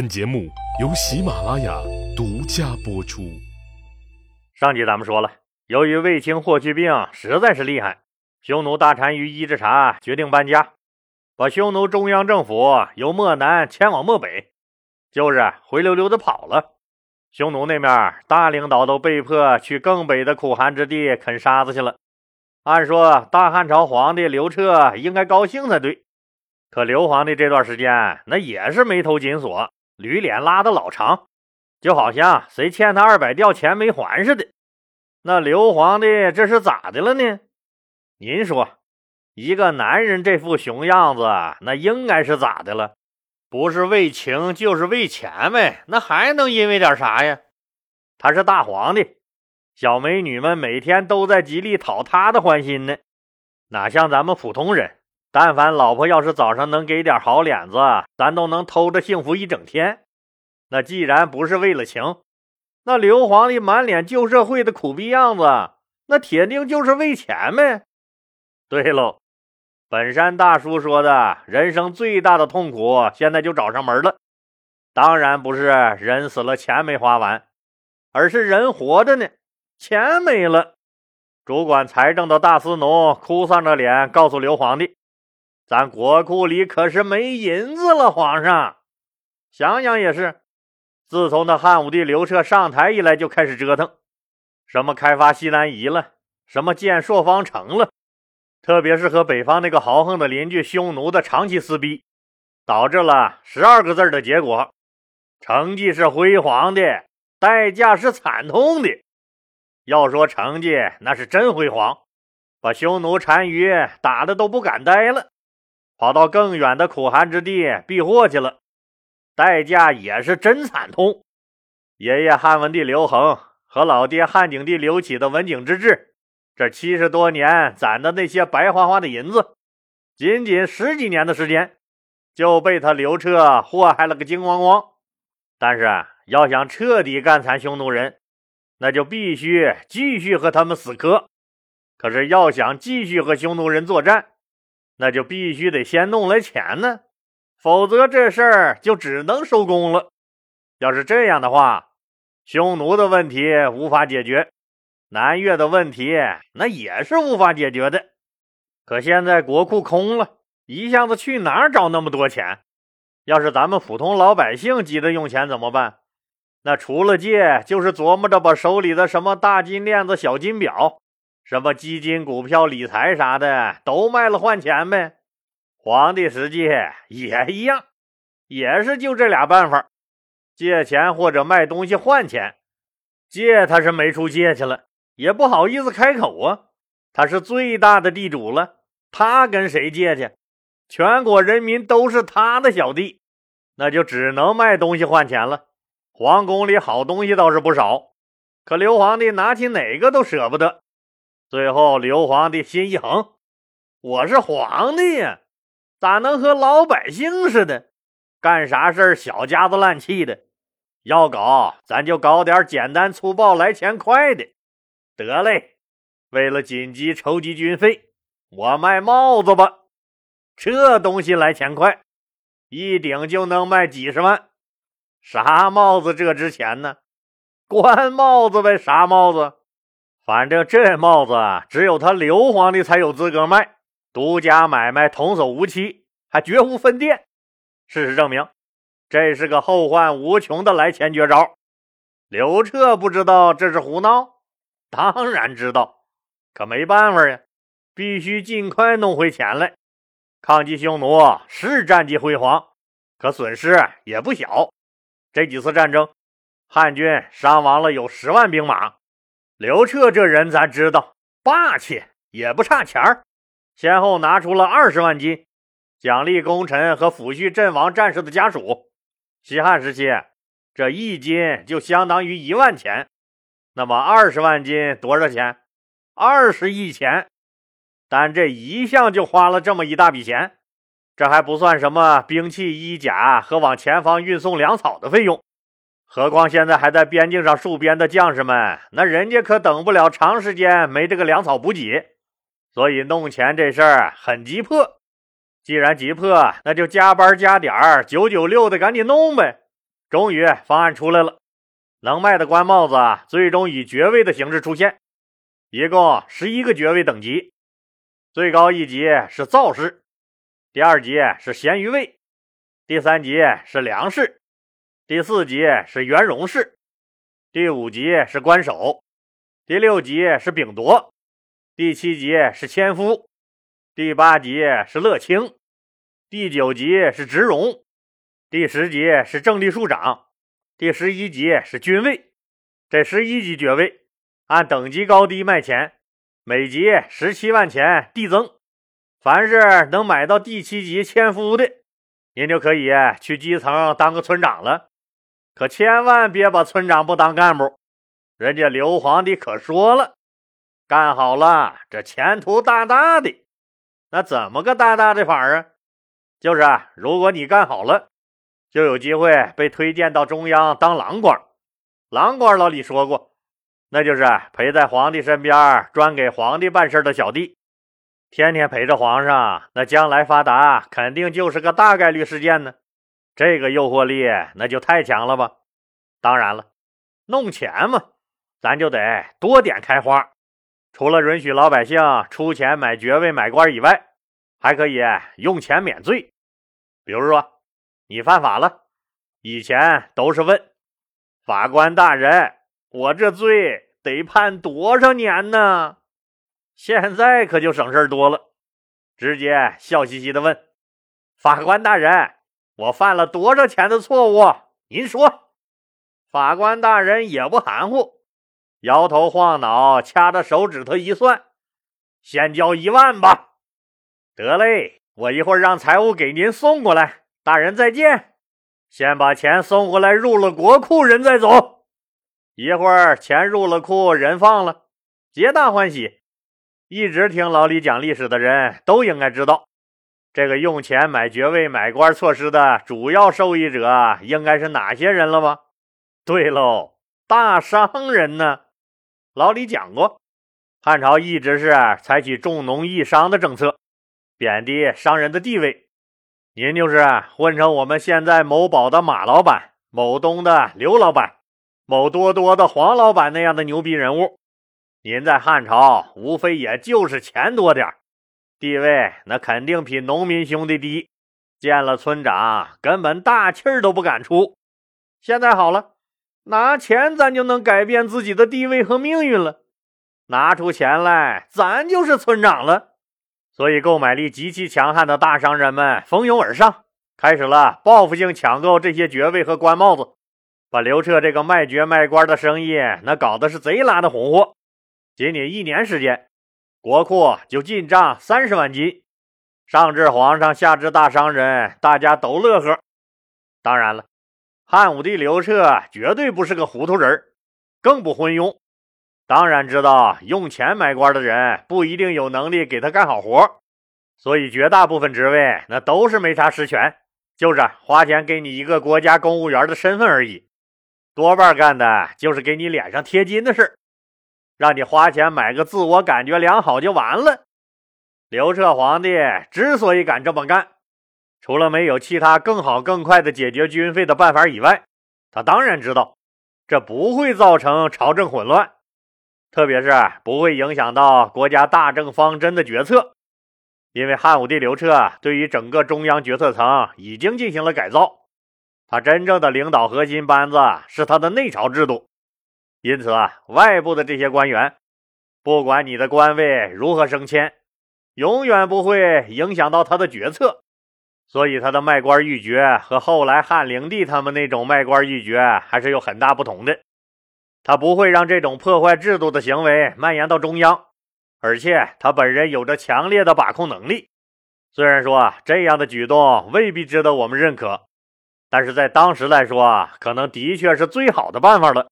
本节目由喜马拉雅独家播出。上集咱们说了，由于卫青霍去病实在是厉害，匈奴大单于伊稚茶决定搬家，把匈奴中央政府由漠南迁往漠北，就是灰溜溜的跑了。匈奴那面大领导都被迫去更北的苦寒之地啃沙子去了。按说大汉朝皇帝刘彻应该高兴才对，可刘皇帝这段时间那也是眉头紧锁。驴脸拉的老长，就好像谁欠他二百吊钱没还似的。那刘皇帝这是咋的了呢？您说，一个男人这副熊样子，那应该是咋的了？不是为情就是为钱呗，那还能因为点啥呀？他是大皇帝，小美女们每天都在极力讨他的欢心呢，哪像咱们普通人？但凡老婆要是早上能给点好脸子，咱都能偷着幸福一整天。那既然不是为了情，那刘皇帝满脸旧社会的苦逼样子，那铁定就是为钱呗。对喽，本山大叔说的人生最大的痛苦，现在就找上门了。当然不是人死了钱没花完，而是人活着呢，钱没了。主管财政的大司农哭丧着脸告诉刘皇帝。咱国库里可是没银子了，皇上。想想也是，自从那汉武帝刘彻上台以来，就开始折腾，什么开发西南夷了，什么建朔方城了，特别是和北方那个豪横的邻居匈奴的长期撕逼，导致了十二个字的结果：成绩是辉煌的，代价是惨痛的。要说成绩，那是真辉煌，把匈奴单于打的都不敢待了。跑到更远的苦寒之地避祸去了，代价也是真惨痛。爷爷汉文帝刘恒和老爹汉景帝刘启的文景之治，这七十多年攒的那些白花花的银子，仅仅十几年的时间就被他刘彻祸害了个精光光。但是要想彻底干残匈奴人，那就必须继续和他们死磕。可是要想继续和匈奴人作战，那就必须得先弄来钱呢，否则这事儿就只能收工了。要是这样的话，匈奴的问题无法解决，南越的问题那也是无法解决的。可现在国库空了，一下子去哪儿找那么多钱？要是咱们普通老百姓急着用钱怎么办？那除了借，就是琢磨着把手里的什么大金链子、小金表。什么基金、股票、理财啥的都卖了换钱呗。皇帝实际也一样，也是就这俩办法：借钱或者卖东西换钱。借他是没处借去了，也不好意思开口啊。他是最大的地主了，他跟谁借去？全国人民都是他的小弟，那就只能卖东西换钱了。皇宫里好东西倒是不少，可刘皇帝拿起哪个都舍不得。最后，刘皇帝心一横：“我是皇帝呀，咋能和老百姓似的，干啥事儿小家子烂气的？要搞，咱就搞点简单粗暴、来钱快的。得嘞，为了紧急筹集军费，我卖帽子吧。这东西来钱快，一顶就能卖几十万。啥帽子这值钱呢？官帽子呗，啥帽子？”反正这帽子只有他刘皇帝才有资格卖，独家买卖，童叟无欺，还绝无分店。事实证明，这是个后患无穷的来钱绝招。刘彻不知道这是胡闹，当然知道，可没办法呀，必须尽快弄回钱来。抗击匈奴是战绩辉煌，可损失也不小。这几次战争，汉军伤亡了有十万兵马。刘彻这人咱知道，霸气也不差钱儿，先后拿出了二十万金，奖励功臣和抚恤阵亡战士的家属。西汉时期，这一金就相当于一万钱，那么二十万金多少钱？二十亿钱。但这一项就花了这么一大笔钱，这还不算什么兵器、衣甲和往前方运送粮草的费用。何况现在还在边境上戍边的将士们，那人家可等不了长时间没这个粮草补给，所以弄钱这事儿很急迫。既然急迫，那就加班加点儿，九九六的赶紧弄呗。终于方案出来了，能卖的官帽子最终以爵位的形式出现，一共十一个爵位等级，最高一级是造士，第二级是咸鱼卫，第三级是梁士，第四级是元荣士，第五级是官守，第六级是丙夺，第七级是千夫，第八级是乐清，第九级是直荣。第十级是正地庶长，第十一级是军位。这十一级爵位按等级高低卖钱，每级十七万钱递增。凡是能买到第七级千夫的，您就可以去基层当个村长了。可千万别把村长不当干部，人家刘皇帝可说了，干好了这前途大大的。那怎么个大大的法啊？就是啊如果你干好了。就有机会被推荐到中央当郎官。郎官老李说过，那就是陪在皇帝身边，专给皇帝办事的小弟，天天陪着皇上，那将来发达肯定就是个大概率事件呢。这个诱惑力那就太强了吧？当然了，弄钱嘛，咱就得多点开花。除了允许老百姓出钱买爵位、买官以外，还可以用钱免罪，比如说。你犯法了，以前都是问法官大人，我这罪得判多少年呢？现在可就省事多了，直接笑嘻嘻的问法官大人，我犯了多少钱的错误？您说。法官大人也不含糊，摇头晃脑，掐着手指头一算，先交一万吧。得嘞，我一会儿让财务给您送过来。大人再见，先把钱送过来，入了国库，人再走。一会儿钱入了库，人放了，皆大欢喜。一直听老李讲历史的人都应该知道，这个用钱买爵位、买官措施的主要受益者应该是哪些人了吗？对喽，大商人呢？老李讲过，汉朝一直是采取重农抑商的政策，贬低商人的地位。您就是混成我们现在某宝的马老板、某东的刘老板、某多多的黄老板那样的牛逼人物。您在汉朝无非也就是钱多点地位那肯定比农民兄弟低。见了村长根本大气儿都不敢出。现在好了，拿钱咱就能改变自己的地位和命运了。拿出钱来，咱就是村长了。所以，购买力极其强悍的大商人们蜂拥而上，开始了报复性抢购这些爵位和官帽子，把刘彻这个卖爵卖官的生意那搞得是贼拉的红火。仅仅一年时间，国库就进账三十万金，上至皇上，下至大商人，大家都乐呵。当然了，汉武帝刘彻绝对不是个糊涂人，更不昏庸。当然知道用钱买官的人不一定有能力给他干好活，所以绝大部分职位那都是没啥实权，就是花钱给你一个国家公务员的身份而已。多半干的就是给你脸上贴金的事让你花钱买个自我感觉良好就完了。刘彻皇帝之所以敢这么干，除了没有其他更好更快的解决军费的办法以外，他当然知道这不会造成朝政混乱。特别是不会影响到国家大政方针的决策，因为汉武帝刘彻对于整个中央决策层已经进行了改造，他真正的领导核心班子是他的内朝制度，因此啊，外部的这些官员，不管你的官位如何升迁，永远不会影响到他的决策，所以他的卖官鬻爵和后来汉灵帝他们那种卖官鬻爵还是有很大不同的。他不会让这种破坏制度的行为蔓延到中央，而且他本人有着强烈的把控能力。虽然说这样的举动未必值得我们认可，但是在当时来说啊，可能的确是最好的办法了。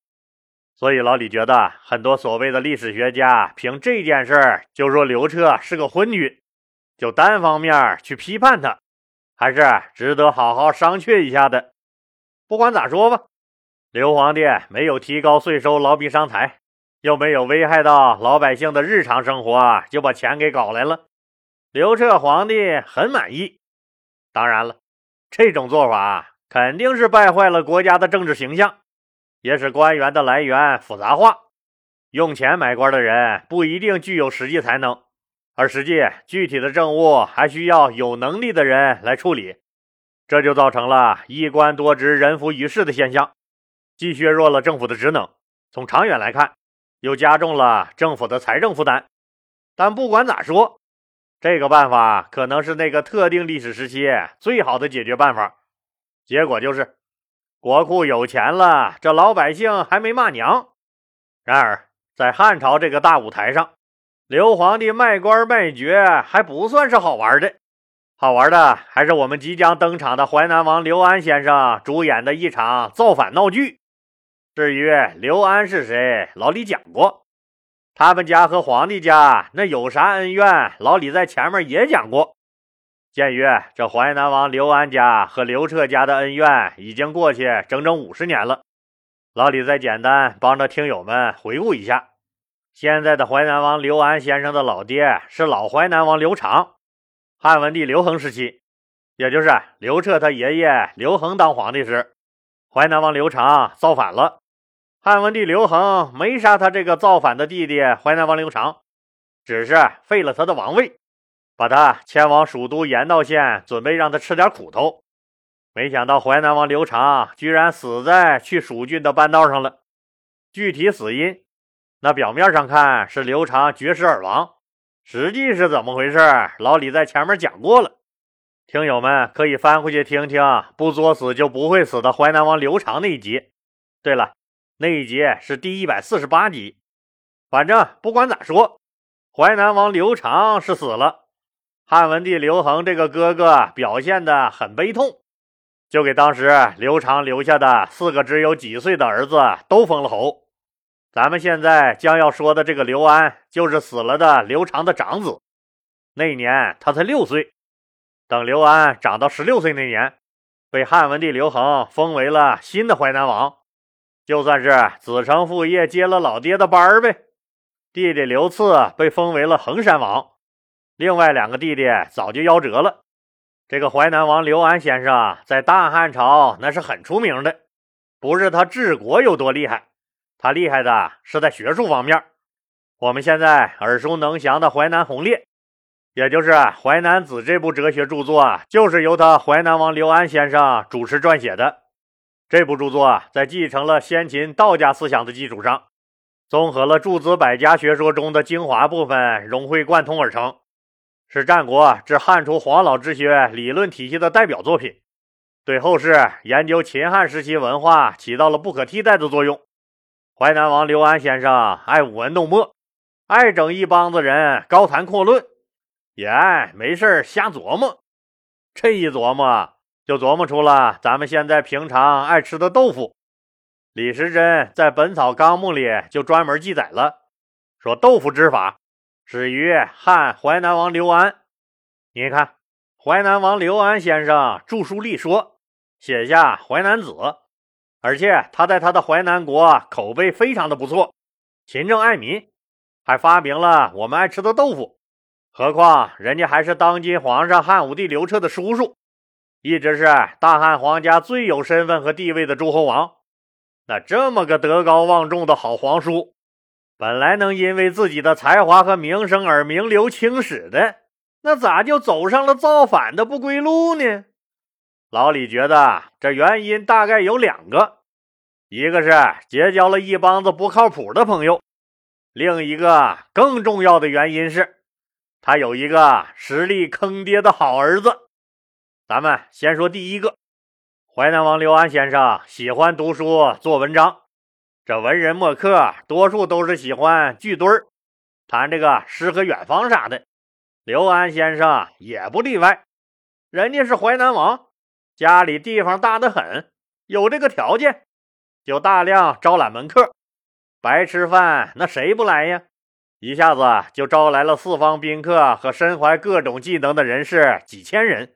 所以老李觉得，很多所谓的历史学家凭这件事儿就说刘彻是个昏君，就单方面去批判他，还是值得好好商榷一下的。不管咋说吧。刘皇帝没有提高税收劳民伤财，又没有危害到老百姓的日常生活，就把钱给搞来了。刘彻皇帝很满意。当然了，这种做法肯定是败坏了国家的政治形象，也使官员的来源复杂化。用钱买官的人不一定具有实际才能，而实际具体的政务还需要有能力的人来处理，这就造成了一官多职、人浮于事的现象，既削弱了政府的职能，从长远来看，又加重了政府的财政负担。但不管咋说，这个办法可能是那个特定历史时期最好的解决办法。结果就是，国库有钱了，这老百姓还没骂娘。然而，在汉朝这个大舞台上，刘皇帝卖官卖爵还不算是好玩的，好玩的还是我们即将登场的淮南王刘安先生主演的一场造反闹剧。至于刘安是谁，老李讲过，他们家和皇帝家那有啥恩怨，老李在前面也讲过。鉴于这淮南王刘安家和刘彻家的恩怨已经过去整整五十年了。老李再简单帮着听友们回顾一下，现在的淮南王刘安先生的老爹是老淮南王刘长，汉文帝刘恒时期，也就是刘彻他爷爷刘恒当皇帝时，淮南王刘长造反了，汉文帝刘恒没杀他这个造反的弟弟淮南王刘长，只是废了他的王位，把他迁往蜀都盐道县，准备让他吃点苦头。没想到淮南王刘长居然死在去蜀郡的半道上了。具体死因，那表面上看是刘长绝食而亡，实际是怎么回事？老李在前面讲过了，听友们可以翻回去听听。不作死就不会死的淮南王刘长那一集。对了，那一集是第一百四十八集。反正不管咋说，淮南王刘长是死了。汉文帝刘恒这个哥哥表现的很悲痛。就给当时刘长留下的四个只有几岁的儿子都封了侯。咱们现在将要说的这个刘安，就是死了的刘长的长子。那年他才六岁。等刘安长到十六岁那年，被汉文帝刘恒封为了新的淮南王，就算是子承父业，接了老爹的班儿呗。弟弟刘赐被封为了衡山王，另外两个弟弟早就夭折了。这个淮南王刘安先生在大汉朝那是很出名的，不是他治国有多厉害，他厉害的是在学术方面。我们现在耳熟能详的《淮南红烈》，也就是《淮南子》这部哲学著作，就是由他淮南王刘安先生主持撰写的。这部著作在继承了先秦道家思想的基础上，综合了诸子百家学说中的精华部分，融会贯通而成。是战国至汉初黄老之学理论体系的代表作品，对后世研究秦汉时期文化起到了不可替代的作用。淮南王刘安先生爱舞文弄墨，爱整一帮子人高谈阔论，也爱没事瞎琢磨。这一琢磨，就琢磨出了咱们现在平常爱吃的豆腐。李时珍在《本草纲目》里就专门记载了，说豆腐之法。始于汉淮南王刘安，你看，淮南王刘安先生著书立说，写下《淮南子》，而且他在他的淮南国口碑非常的不错，勤政爱民，还发明了我们爱吃的豆腐。何况人家还是当今皇上汉武帝刘彻的叔叔，一直是大汉皇家最有身份和地位的诸侯王。那这么个德高望重的好皇叔。本来能因为自己的才华和名声而名留青史的，那咋就走上了造反的不归路呢？老李觉得这原因大概有两个，一个是结交了一帮子不靠谱的朋友，另一个更重要的原因是，他有一个实力坑爹的好儿子。咱们先说第一个，淮南王刘安先生喜欢读书做文章。这文人墨客多数都是喜欢聚堆儿谈这个诗和远方啥的，刘安先生也不例外。人家是淮南王，家里地方大得很，有这个条件，就大量招揽门客。白吃饭那谁不来呀？一下子就招来了四方宾客和身怀各种技能的人士几千人。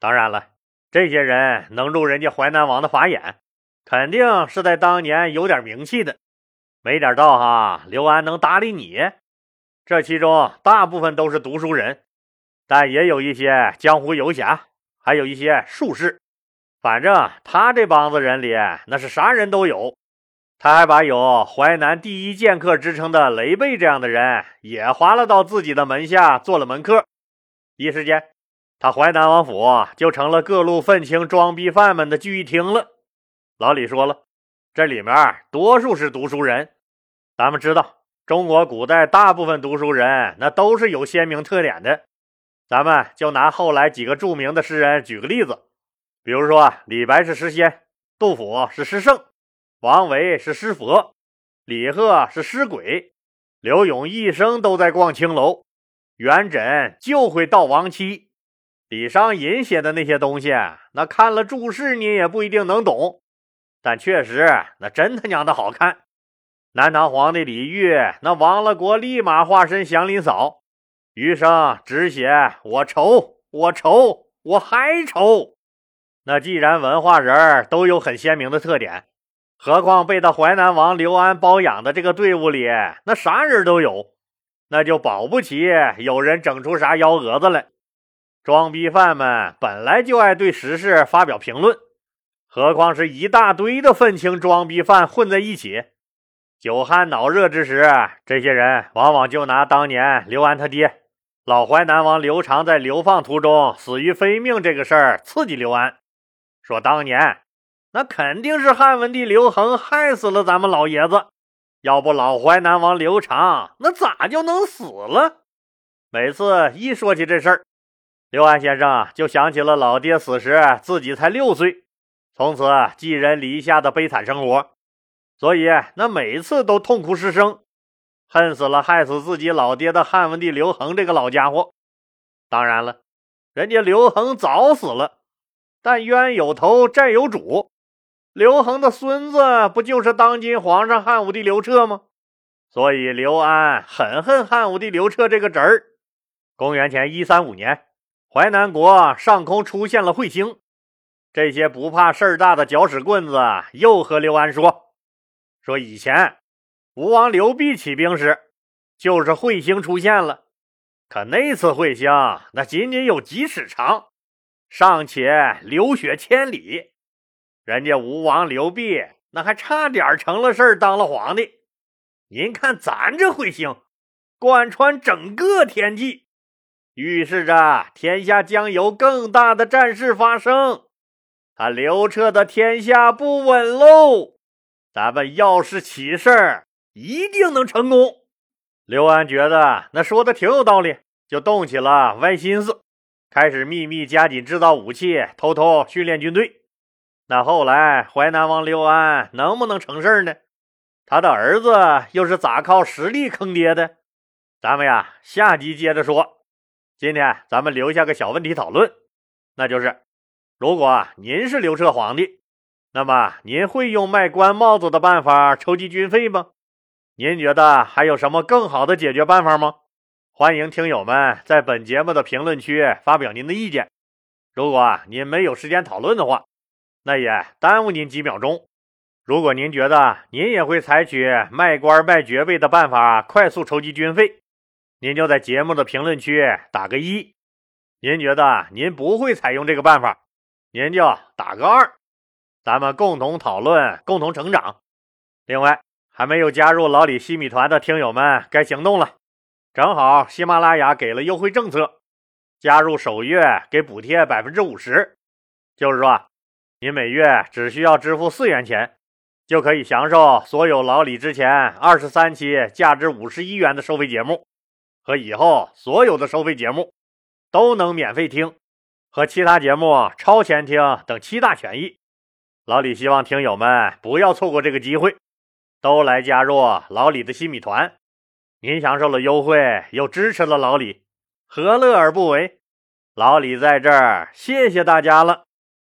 当然了，这些人能入人家淮南王的法眼。肯定是在当年有点名气的，没点道行，刘安能搭理你？这其中大部分都是读书人，但也有一些江湖游侠，还有一些术士。反正他这帮子人里那是啥人都有。他还把有淮南第一剑客之称的雷贝这样的人也划了到自己的门下做了门客。一时间，他淮南王府就成了各路愤青装逼犯们的聚义厅了。老李说了，这里面多数是读书人。咱们知道，中国古代大部分读书人那都是有鲜明特点的。咱们就拿后来几个著名的诗人举个例子，比如说李白是诗仙，杜甫是诗圣。王维是诗佛，李贺是诗鬼，刘永一生都在逛青楼，元稹就会悼亡妻。李商隐写的那些东西，那看了注释你也不一定能懂，但确实那真他娘的好看。南唐皇帝李煜，那亡了国立马化身祥林嫂，余生只写我愁，我愁，我还愁。那既然文化人都有很鲜明的特点。何况被他淮南王刘安包养的这个队伍里，那啥人都有，那就保不齐有人整出啥幺蛾子来。装逼犯们本来就爱对时事发表评论，何况是一大堆的愤青装逼犯混在一起，酒酣脑热之时，这些人往往就拿当年刘安他爹老淮南王刘长在流放途中死于非命这个事儿刺激刘安，说当年。那肯定是汉文帝刘恒害死了咱们老爷子，要不老淮南王刘长那咋就能死了？每次一说起这事儿，刘安先生就想起了老爹死时自己才六岁，从此寄人篱下的悲惨生活，所以那每次都痛哭失声，恨死了害死自己老爹的汉文帝刘恒这个老家伙。当然了，人家刘恒早死了，但冤有头债有主。刘恒的孙子不就是当今皇上汉武帝刘彻吗？所以刘安很恨汉武帝刘彻这个侄儿。公元前一三五年，淮南国上空出现了彗星，这些不怕事儿大的搅屎棍子又和刘安说：“说以前吴王刘濞起兵时，就是彗星出现了，可那次彗星那仅仅有几尺长，尚且流血千里。”人家吴王刘濞那还差点成了事儿，当了皇帝。您看咱这彗星，贯穿整个天际，预示着天下将有更大的战事发生。他刘彻的天下不稳喽！咱们要是起事儿，一定能成功。刘安觉得那说的挺有道理，就动起了歪心思，开始秘密加紧制造武器，偷偷训练军队。那后来淮南王刘安能不能成事儿呢？他的儿子又是咋靠实力坑爹的？咱们呀，下集接着说。今天咱们留下个小问题讨论，那就是：如果您是刘彻皇帝，那么您会用卖官帽子的办法筹集军费吗？您觉得还有什么更好的解决办法吗？欢迎听友们在本节目的评论区发表您的意见。如果您没有时间讨论的话，那也耽误您几秒钟。如果您觉得您也会采取卖官卖爵位的办法快速筹集军费，您就在节目的评论区打个一。您觉得您不会采用这个办法，您就打个二。咱们共同讨论，共同成长。另外，还没有加入老李西米团的听友们该行动了。正好喜马拉雅给了优惠政策，加入首月给补贴百分之五十，就是说。您每月只需要支付四元钱，就可以享受所有老李之前二十三期价值五十一元的收费节目，和以后所有的收费节目都能免费听，和其他节目超前听等七大权益。老李希望听友们不要错过这个机会，都来加入老李的新米团。您享受了优惠，又支持了老李，何乐而不为？老李在这儿，谢谢大家了。